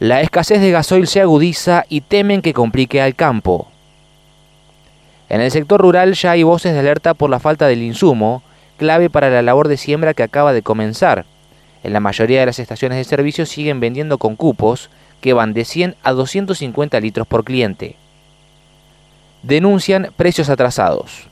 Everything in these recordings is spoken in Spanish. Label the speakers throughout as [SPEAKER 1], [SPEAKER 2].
[SPEAKER 1] La escasez de gasoil se agudiza y temen que complique al campo. En el sector rural ya hay voces de alerta por la falta del insumo, clave para la labor de siembra que acaba de comenzar. En la mayoría de las estaciones de servicio siguen vendiendo con cupos que van de 100 a 250 litros por cliente. Denuncian precios atrasados.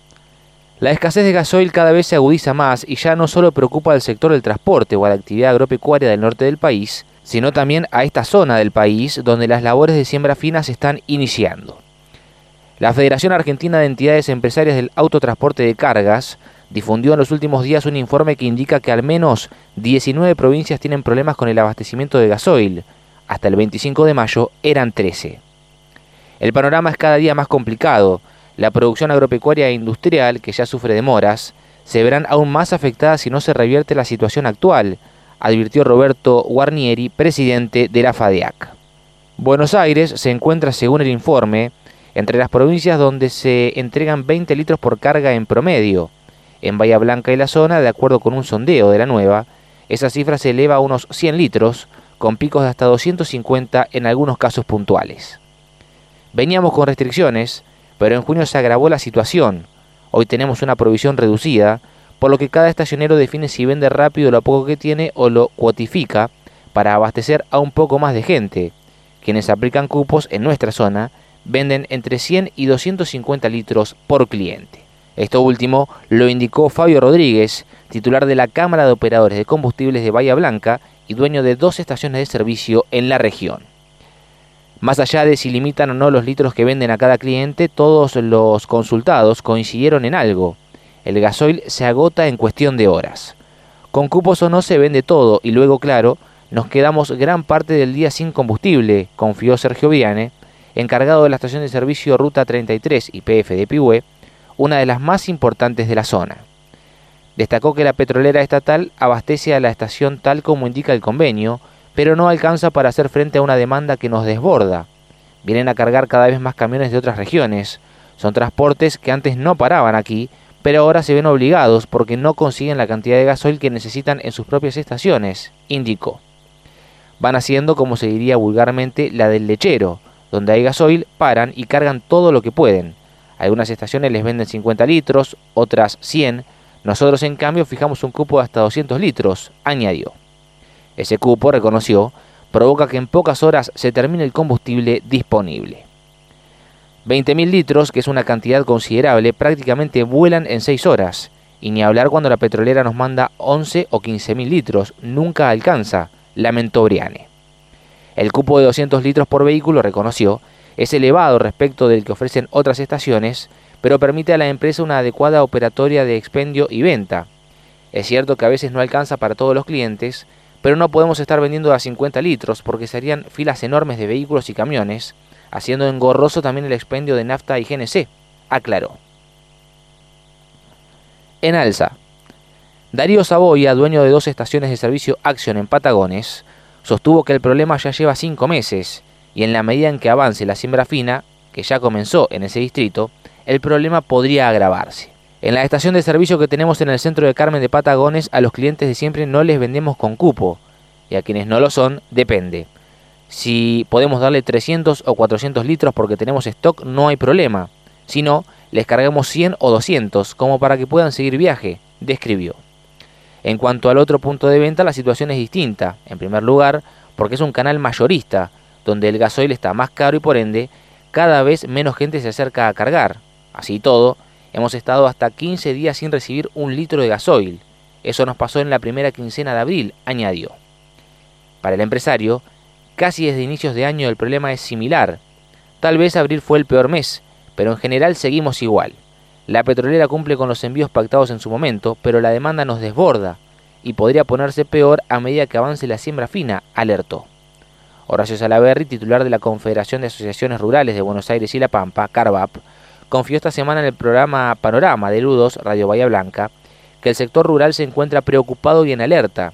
[SPEAKER 1] La escasez de gasoil cada vez se agudiza más y ya no solo preocupa al sector del transporte o a la actividad agropecuaria del norte del país, sino también a esta zona del país donde las labores de siembra fina se están iniciando. La Federación Argentina de Entidades Empresarias del Autotransporte de Cargas difundió en los últimos días un informe que indica que al menos 19 provincias tienen problemas con el abastecimiento de gasoil. Hasta el 25 de mayo eran 13. El panorama es cada día más complicado. La producción agropecuaria e industrial, que ya sufre demoras, se verán aún más afectadas si no se revierte la situación actual, advirtió Roberto Guarnieri, presidente de la FADEAC. Buenos Aires se encuentra, según el informe, entre las provincias donde se entregan 20 litros por carga en promedio. En Bahía Blanca y la zona, de acuerdo con un sondeo de la nueva, esa cifra se eleva a unos 100 litros, con picos de hasta 250 en algunos casos puntuales. Veníamos con restricciones, pero en junio se agravó la situación. Hoy tenemos una provisión reducida, por lo que cada estacionero define si vende rápido lo poco que tiene o lo cuotifica para abastecer a un poco más de gente. Quienes aplican cupos en nuestra zona venden entre 100 y 250 litros por cliente. Esto último lo indicó Fabio Rodríguez, titular de la Cámara de Operadores de Combustibles de Bahía Blanca y dueño de dos estaciones de servicio en la región. Más allá de si limitan o no los litros que venden a cada cliente, todos los consultados coincidieron en algo el gasoil se agota en cuestión de horas. Con cupos o no se vende todo y luego, claro, nos quedamos gran parte del día sin combustible, confió Sergio Viane, encargado de la estación de servicio Ruta 33 IPF de Pihue, una de las más importantes de la zona. Destacó que la petrolera estatal abastece a la estación tal como indica el convenio, pero no alcanza para hacer frente a una demanda que nos desborda. Vienen a cargar cada vez más camiones de otras regiones. Son transportes que antes no paraban aquí, pero ahora se ven obligados porque no consiguen la cantidad de gasoil que necesitan en sus propias estaciones, indicó. Van haciendo, como se diría vulgarmente, la del lechero, donde hay gasoil, paran y cargan todo lo que pueden. Algunas estaciones les venden 50 litros, otras 100, nosotros en cambio fijamos un cupo de hasta 200 litros, añadió. Ese cupo, reconoció, provoca que en pocas horas se termine el combustible disponible. 20.000 litros, que es una cantidad considerable, prácticamente vuelan en 6 horas. Y ni hablar cuando la petrolera nos manda 11 o 15.000 litros, nunca alcanza, lamentó Briane. El cupo de 200 litros por vehículo, reconoció, es elevado respecto del que ofrecen otras estaciones, pero permite a la empresa una adecuada operatoria de expendio y venta. Es cierto que a veces no alcanza para todos los clientes, pero no podemos estar vendiendo a 50 litros porque serían filas enormes de vehículos y camiones, haciendo engorroso también el expendio de nafta y GNC, aclaró. En alza. Darío Saboya, dueño de dos estaciones de servicio Action en Patagones, sostuvo que el problema ya lleva cinco meses y en la medida en que avance la siembra fina, que ya comenzó en ese distrito, el problema podría agravarse. En la estación de servicio que tenemos en el centro de Carmen de Patagones, a los clientes de siempre no les vendemos con cupo, y a quienes no lo son, depende. Si podemos darle 300 o 400 litros porque tenemos stock, no hay problema. Si no, les cargamos 100 o 200 como para que puedan seguir viaje, describió. En cuanto al otro punto de venta, la situación es distinta. En primer lugar, porque es un canal mayorista, donde el gasoil está más caro y por ende, cada vez menos gente se acerca a cargar. Así todo, hemos estado hasta 15 días sin recibir un litro de gasoil. Eso nos pasó en la primera quincena de abril, añadió. Para el empresario, Casi desde inicios de año el problema es similar. Tal vez abril fue el peor mes, pero en general seguimos igual. La petrolera cumple con los envíos pactados en su momento, pero la demanda nos desborda y podría ponerse peor a medida que avance la siembra fina, alertó. Horacio Salaverri, titular de la Confederación de Asociaciones Rurales de Buenos Aires y La Pampa, CARVAP, confió esta semana en el programa Panorama de Ludos, Radio Bahía Blanca, que el sector rural se encuentra preocupado y en alerta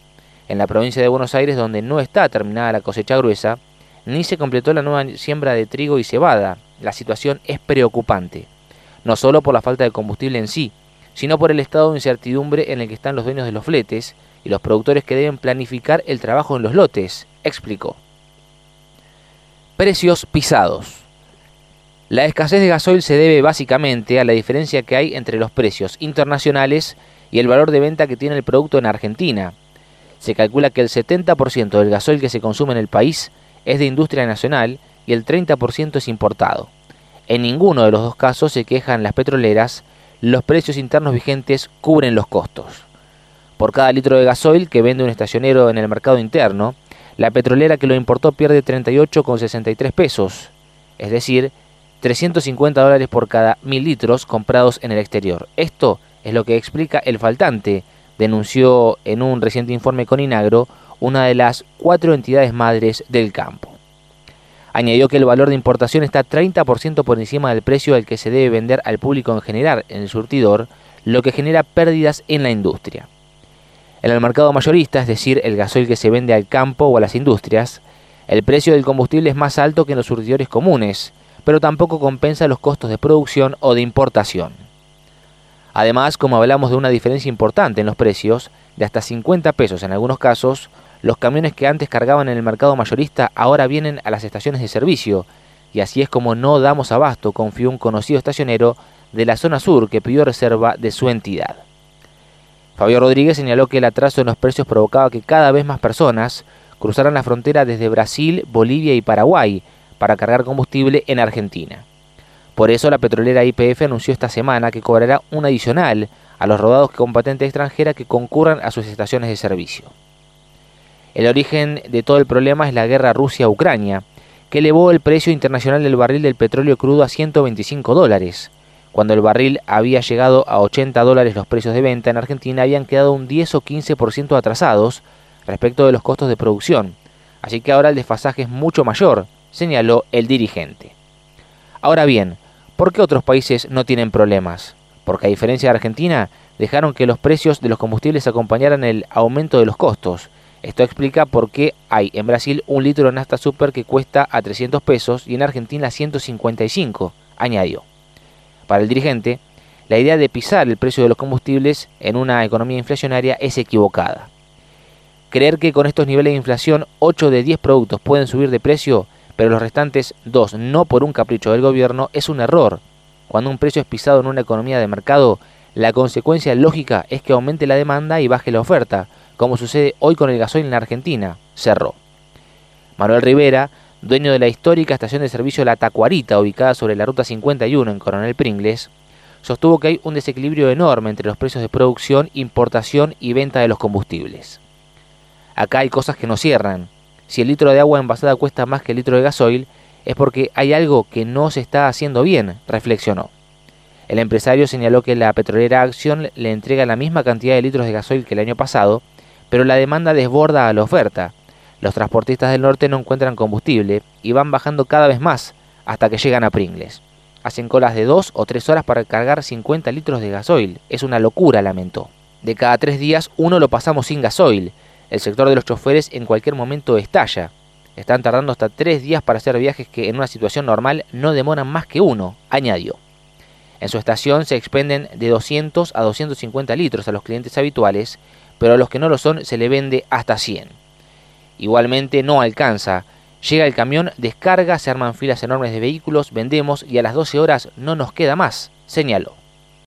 [SPEAKER 1] en la provincia de Buenos Aires, donde no está terminada la cosecha gruesa, ni se completó la nueva siembra de trigo y cebada. La situación es preocupante, no solo por la falta de combustible en sí, sino por el estado de incertidumbre en el que están los dueños de los fletes y los productores que deben planificar el trabajo en los lotes, explicó. Precios pisados. La escasez de gasoil se debe básicamente a la diferencia que hay entre los precios internacionales y el valor de venta que tiene el producto en Argentina. Se calcula que el 70% del gasoil que se consume en el país es de industria nacional y el 30% es importado. En ninguno de los dos casos se quejan las petroleras, los precios internos vigentes cubren los costos. Por cada litro de gasoil que vende un estacionero en el mercado interno, la petrolera que lo importó pierde 38,63 pesos, es decir, 350 dólares por cada mil litros comprados en el exterior. Esto es lo que explica el faltante, denunció en un reciente informe con Inagro una de las cuatro entidades madres del campo. Añadió que el valor de importación está 30% por encima del precio al que se debe vender al público en general en el surtidor, lo que genera pérdidas en la industria. En el mercado mayorista, es decir, el gasoil que se vende al campo o a las industrias, el precio del combustible es más alto que en los surtidores comunes, pero tampoco compensa los costos de producción o de importación. Además, como hablamos de una diferencia importante en los precios, de hasta 50 pesos en algunos casos, los camiones que antes cargaban en el mercado mayorista ahora vienen a las estaciones de servicio, y así es como no damos abasto, confió un conocido estacionero de la zona sur que pidió reserva de su entidad. Fabio Rodríguez señaló que el atraso en los precios provocaba que cada vez más personas cruzaran la frontera desde Brasil, Bolivia y Paraguay para cargar combustible en Argentina. Por eso la petrolera IPF anunció esta semana que cobrará un adicional a los rodados con patente extranjera que concurran a sus estaciones de servicio. El origen de todo el problema es la guerra Rusia-Ucrania, que elevó el precio internacional del barril del petróleo crudo a 125 dólares. Cuando el barril había llegado a 80 dólares los precios de venta en Argentina habían quedado un 10 o 15% atrasados respecto de los costos de producción, así que ahora el desfasaje es mucho mayor, señaló el dirigente. Ahora bien, ¿por qué otros países no tienen problemas? Porque a diferencia de Argentina, dejaron que los precios de los combustibles acompañaran el aumento de los costos, esto explica por qué hay en Brasil un litro de nafta super que cuesta a 300 pesos y en Argentina 155, añadió. Para el dirigente, la idea de pisar el precio de los combustibles en una economía inflacionaria es equivocada. Creer que con estos niveles de inflación 8 de 10 productos pueden subir de precio, pero los restantes 2 no por un capricho del gobierno, es un error. Cuando un precio es pisado en una economía de mercado, la consecuencia lógica es que aumente la demanda y baje la oferta, como sucede hoy con el gasoil en la Argentina, cerró. Manuel Rivera, dueño de la histórica estación de servicio La Tacuarita, ubicada sobre la Ruta 51 en Coronel Pringles, sostuvo que hay un desequilibrio enorme entre los precios de producción, importación y venta de los combustibles. Acá hay cosas que no cierran. Si el litro de agua envasada cuesta más que el litro de gasoil, es porque hay algo que no se está haciendo bien, reflexionó. El empresario señaló que la petrolera Acción le entrega la misma cantidad de litros de gasoil que el año pasado, pero la demanda desborda a la oferta. Los transportistas del norte no encuentran combustible y van bajando cada vez más hasta que llegan a Pringles. Hacen colas de dos o tres horas para cargar 50 litros de gasoil. Es una locura, lamentó. De cada tres días uno lo pasamos sin gasoil. El sector de los choferes en cualquier momento estalla. Están tardando hasta tres días para hacer viajes que en una situación normal no demoran más que uno, añadió. En su estación se expenden de 200 a 250 litros a los clientes habituales pero a los que no lo son se le vende hasta 100. Igualmente no alcanza. Llega el camión, descarga, se arman filas enormes de vehículos, vendemos y a las 12 horas no nos queda más, señaló.